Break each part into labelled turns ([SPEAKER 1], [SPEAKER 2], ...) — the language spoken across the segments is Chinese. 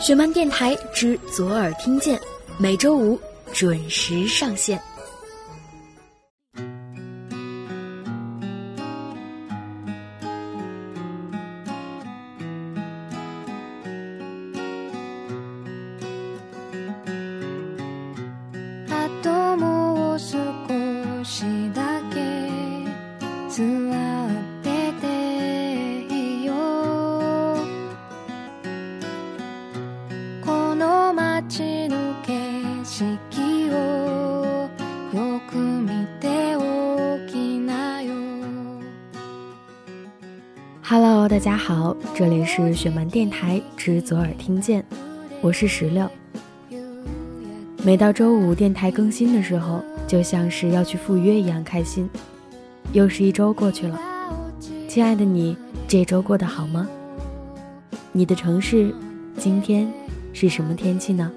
[SPEAKER 1] 雪漫电台之左耳听见，每周五准时上线。
[SPEAKER 2] 大家好，这里是雪漫电台之左耳听见，我是石榴。每到周五电台更新的时候，就像是要去赴约一样开心。又是一周过去了，亲爱的你，这周过得好吗？你的城市今天是什么天气呢？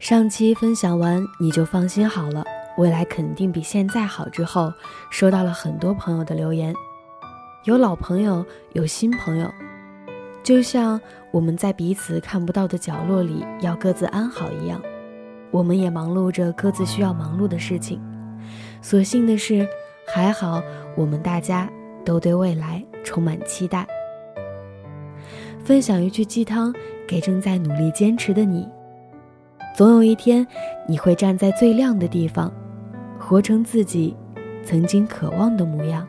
[SPEAKER 2] 上期分享完，你就放心好了。未来肯定比现在好。之后收到了很多朋友的留言，有老朋友，有新朋友，就像我们在彼此看不到的角落里要各自安好一样，我们也忙碌着各自需要忙碌的事情。所幸的是，还好我们大家都对未来充满期待。分享一句鸡汤给正在努力坚持的你：总有一天，你会站在最亮的地方。活成自己曾经渴望的模样。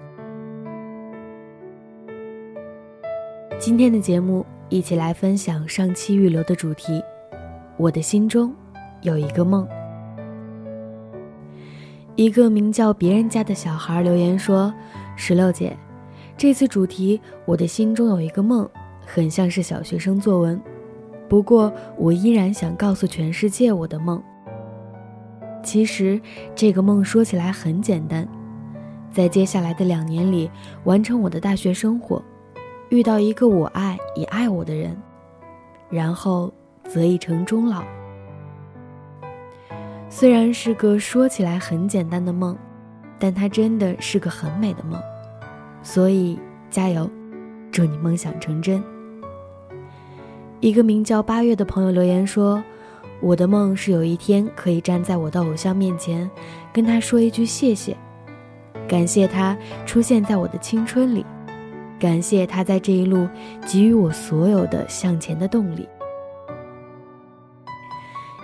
[SPEAKER 2] 今天的节目，一起来分享上期预留的主题。我的心中有一个梦。一个名叫别人家的小孩留言说：“石榴姐，这次主题‘我的心中有一个梦’很像是小学生作文，不过我依然想告诉全世界我的梦。”其实这个梦说起来很简单，在接下来的两年里完成我的大学生活，遇到一个我爱也爱我的人，然后择一城终老。虽然是个说起来很简单的梦，但它真的是个很美的梦，所以加油，祝你梦想成真。一个名叫八月的朋友留言说。我的梦是有一天可以站在我的偶像面前，跟他说一句谢谢，感谢他出现在我的青春里，感谢他在这一路给予我所有的向前的动力。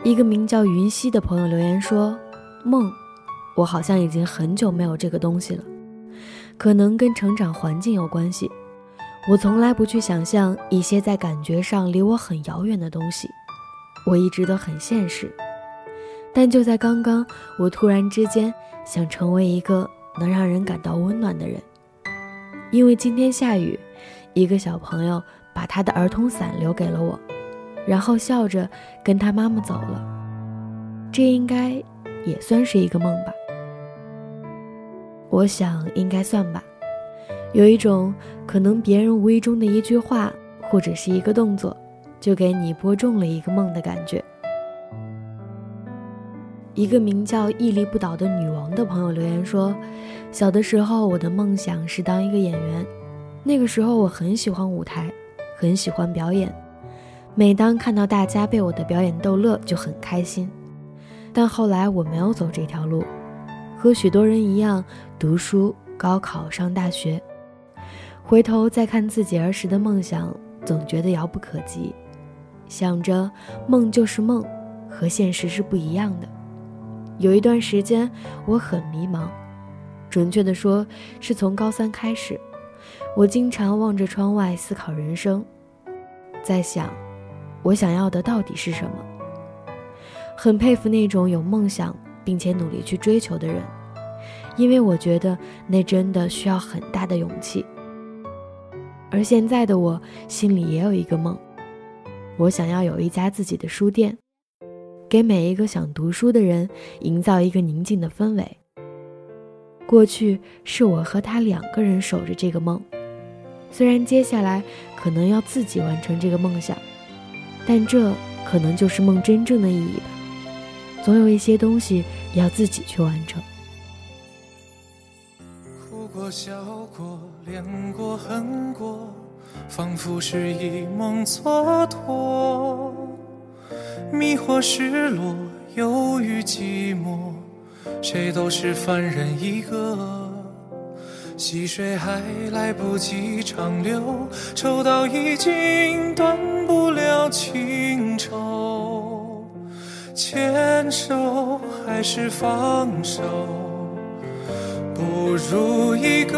[SPEAKER 2] 一个名叫云溪的朋友留言说：“梦，我好像已经很久没有这个东西了，可能跟成长环境有关系。我从来不去想象一些在感觉上离我很遥远的东西。”我一直都很现实，但就在刚刚，我突然之间想成为一个能让人感到温暖的人。因为今天下雨，一个小朋友把他的儿童伞留给了我，然后笑着跟他妈妈走了。这应该也算是一个梦吧？我想应该算吧。有一种可能，别人无意中的一句话，或者是一个动作。就给你播种了一个梦的感觉。一个名叫屹立不倒的女王的朋友留言说：“小的时候，我的梦想是当一个演员。那个时候，我很喜欢舞台，很喜欢表演。每当看到大家被我的表演逗乐，就很开心。但后来我没有走这条路，和许多人一样，读书、高考、上大学。回头再看自己儿时的梦想，总觉得遥不可及。”想着梦就是梦，和现实是不一样的。有一段时间我很迷茫，准确的说是从高三开始，我经常望着窗外思考人生，在想我想要的到底是什么。很佩服那种有梦想并且努力去追求的人，因为我觉得那真的需要很大的勇气。而现在的我心里也有一个梦。我想要有一家自己的书店，给每一个想读书的人营造一个宁静的氛围。过去是我和他两个人守着这个梦，虽然接下来可能要自己完成这个梦想，但这可能就是梦真正的意义吧。总有一些东西要自己去完成。
[SPEAKER 3] 哭过、笑过、恋过、恨过。仿佛是一梦蹉跎，迷惑、失落、忧郁、寂寞，谁都是凡人一个。溪水还来不及长流，抽刀已经断不了情愁。牵手还是放手，不如一个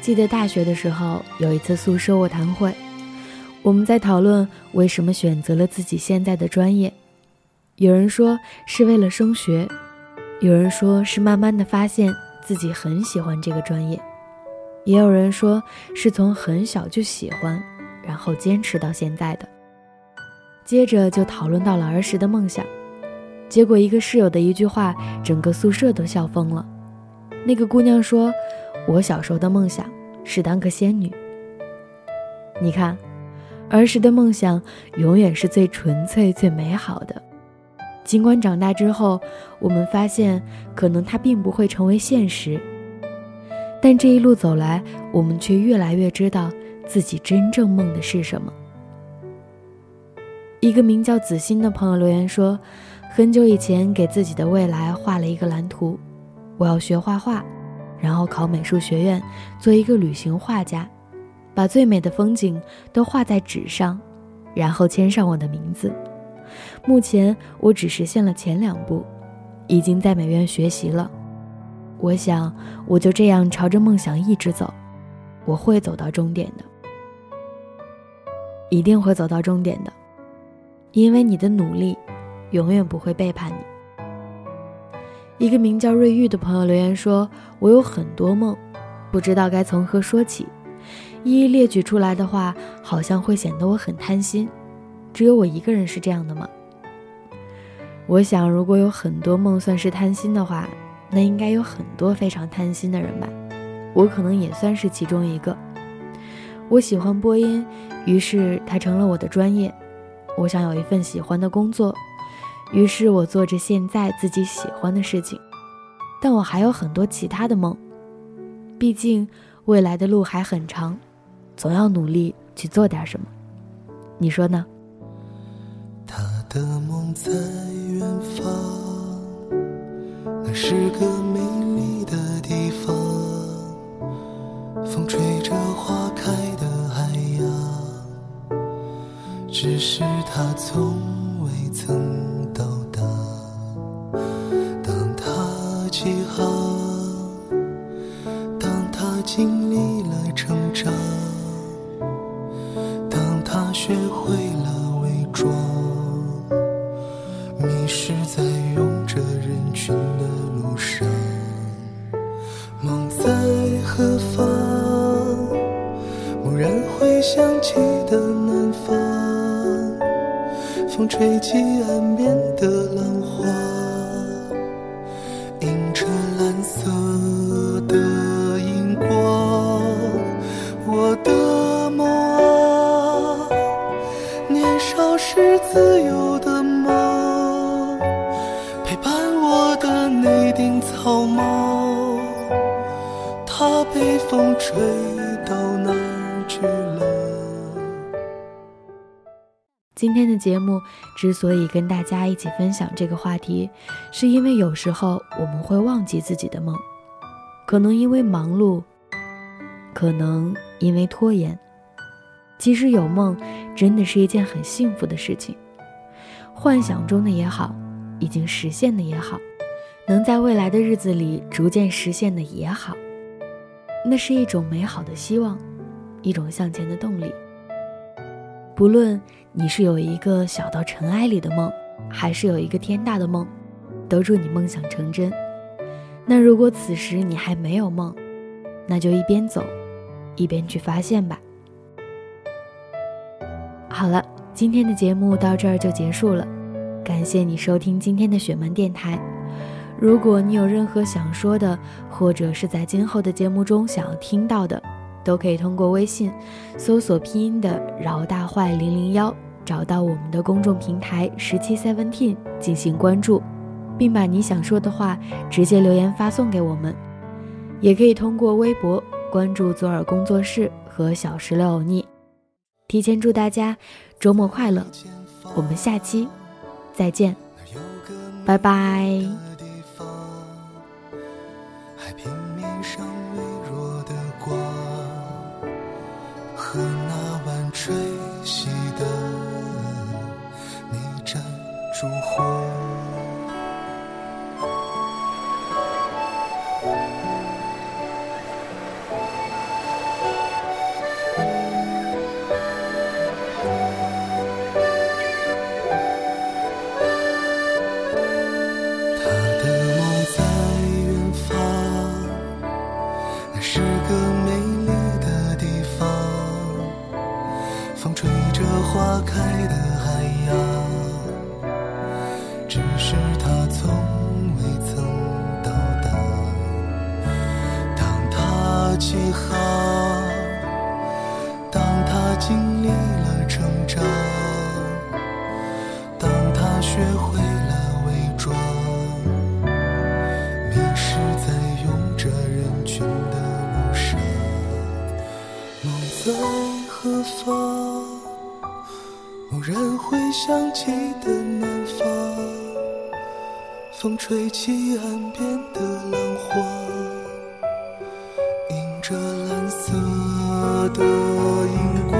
[SPEAKER 2] 记得大学的时候，有一次宿舍卧谈会，我们在讨论为什么选择了自己现在的专业。有人说是为了升学。有人说是慢慢的发现自己很喜欢这个专业，也有人说是从很小就喜欢，然后坚持到现在的。接着就讨论到了儿时的梦想，结果一个室友的一句话，整个宿舍都笑疯了。那个姑娘说：“我小时候的梦想是当个仙女。”你看，儿时的梦想永远是最纯粹、最美好的。尽管长大之后，我们发现可能它并不会成为现实，但这一路走来，我们却越来越知道自己真正梦的是什么。一个名叫子欣的朋友留言说：“很久以前给自己的未来画了一个蓝图，我要学画画，然后考美术学院，做一个旅行画家，把最美的风景都画在纸上，然后签上我的名字。”目前我只实现了前两步，已经在美院学习了。我想，我就这样朝着梦想一直走，我会走到终点的，一定会走到终点的，因为你的努力，永远不会背叛你。一个名叫瑞玉的朋友留言说：“我有很多梦，不知道该从何说起，一一列举出来的话，好像会显得我很贪心。”只有我一个人是这样的吗？我想，如果有很多梦算是贪心的话，那应该有很多非常贪心的人吧。我可能也算是其中一个。我喜欢播音，于是它成了我的专业。我想有一份喜欢的工作，于是我做着现在自己喜欢的事情。但我还有很多其他的梦，毕竟未来的路还很长，总要努力去做点什么。你说呢？
[SPEAKER 4] 他的梦在远方，那是个美丽的地方。风吹着花开的海洋，只是他从未曾是在拥着人群的路上，梦在何方？蓦然回想起的南方，风吹起岸边的浪花，映着蓝色的荧光。我的梦啊，年少时自由的。草帽，它被风吹到哪儿去了？
[SPEAKER 2] 今天的节目之所以跟大家一起分享这个话题，是因为有时候我们会忘记自己的梦，可能因为忙碌，可能因为拖延。其实有梦真的是一件很幸福的事情，幻想中的也好，已经实现的也好。能在未来的日子里逐渐实现的也好，那是一种美好的希望，一种向前的动力。不论你是有一个小到尘埃里的梦，还是有一个天大的梦，都祝你梦想成真。那如果此时你还没有梦，那就一边走，一边去发现吧。好了，今天的节目到这儿就结束了，感谢你收听今天的雪门电台。如果你有任何想说的，或者是在今后的节目中想要听到的，都可以通过微信搜索拼音的“饶大坏零零幺”，找到我们的公众平台“十七 Seventeen” 进行关注，并把你想说的话直接留言发送给我们。也可以通过微博关注左耳工作室和小石榴欧尼。提前祝大家周末快乐，我们下期再见，拜拜。
[SPEAKER 4] 和那晚吹熄的你盏烛火他的梦在远方那是个美花开的海洋只是它从未曾到达。当它起航想起的南方，风吹起岸边的浪花，映着蓝色的荧光。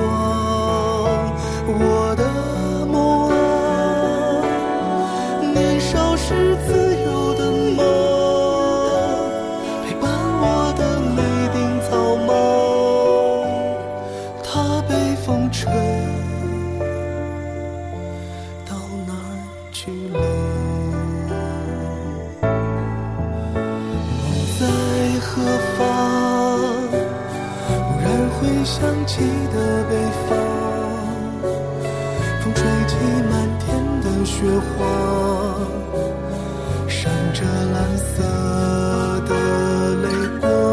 [SPEAKER 4] 我的梦啊，年少时回想起的北方，风吹起满天的雪花，闪着蓝色的泪光。